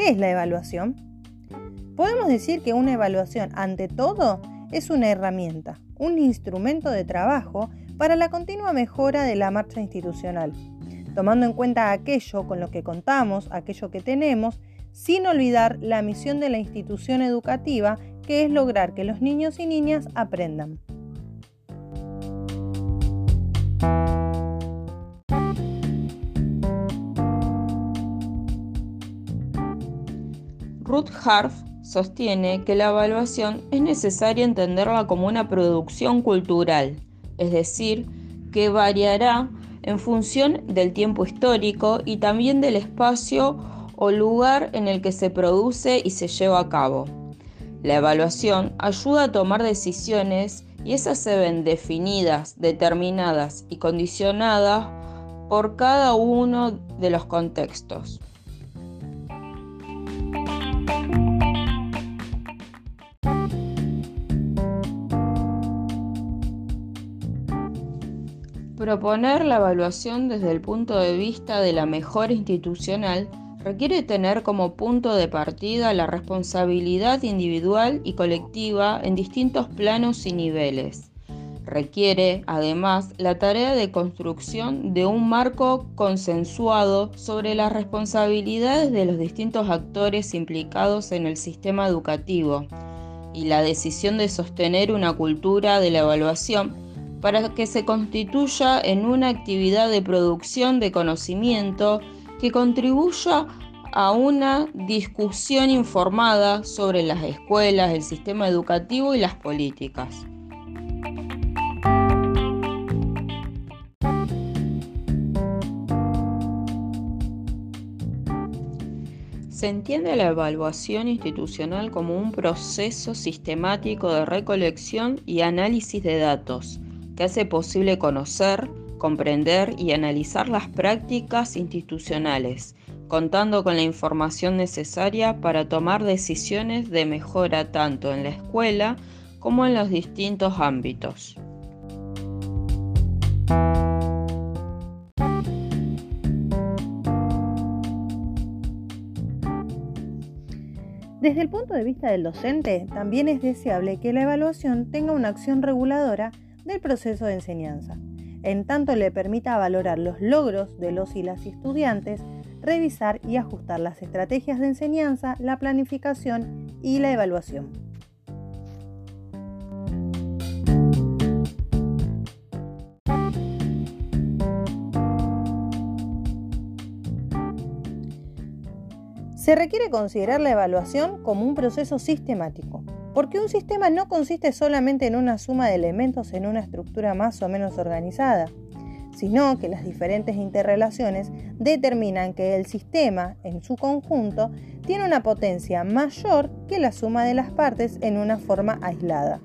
¿Qué es la evaluación? Podemos decir que una evaluación, ante todo, es una herramienta, un instrumento de trabajo para la continua mejora de la marcha institucional, tomando en cuenta aquello con lo que contamos, aquello que tenemos, sin olvidar la misión de la institución educativa, que es lograr que los niños y niñas aprendan. Ruth Harf sostiene que la evaluación es necesaria entenderla como una producción cultural, es decir, que variará en función del tiempo histórico y también del espacio o lugar en el que se produce y se lleva a cabo. La evaluación ayuda a tomar decisiones y esas se ven definidas, determinadas y condicionadas por cada uno de los contextos. Proponer la evaluación desde el punto de vista de la mejora institucional requiere tener como punto de partida la responsabilidad individual y colectiva en distintos planos y niveles. Requiere, además, la tarea de construcción de un marco consensuado sobre las responsabilidades de los distintos actores implicados en el sistema educativo y la decisión de sostener una cultura de la evaluación para que se constituya en una actividad de producción de conocimiento que contribuya a una discusión informada sobre las escuelas, el sistema educativo y las políticas. Se entiende la evaluación institucional como un proceso sistemático de recolección y análisis de datos que hace posible conocer, comprender y analizar las prácticas institucionales, contando con la información necesaria para tomar decisiones de mejora tanto en la escuela como en los distintos ámbitos. Desde el punto de vista del docente, también es deseable que la evaluación tenga una acción reguladora del proceso de enseñanza, en tanto le permita valorar los logros de los y las estudiantes, revisar y ajustar las estrategias de enseñanza, la planificación y la evaluación. Se requiere considerar la evaluación como un proceso sistemático, porque un sistema no consiste solamente en una suma de elementos en una estructura más o menos organizada, sino que las diferentes interrelaciones determinan que el sistema en su conjunto tiene una potencia mayor que la suma de las partes en una forma aislada.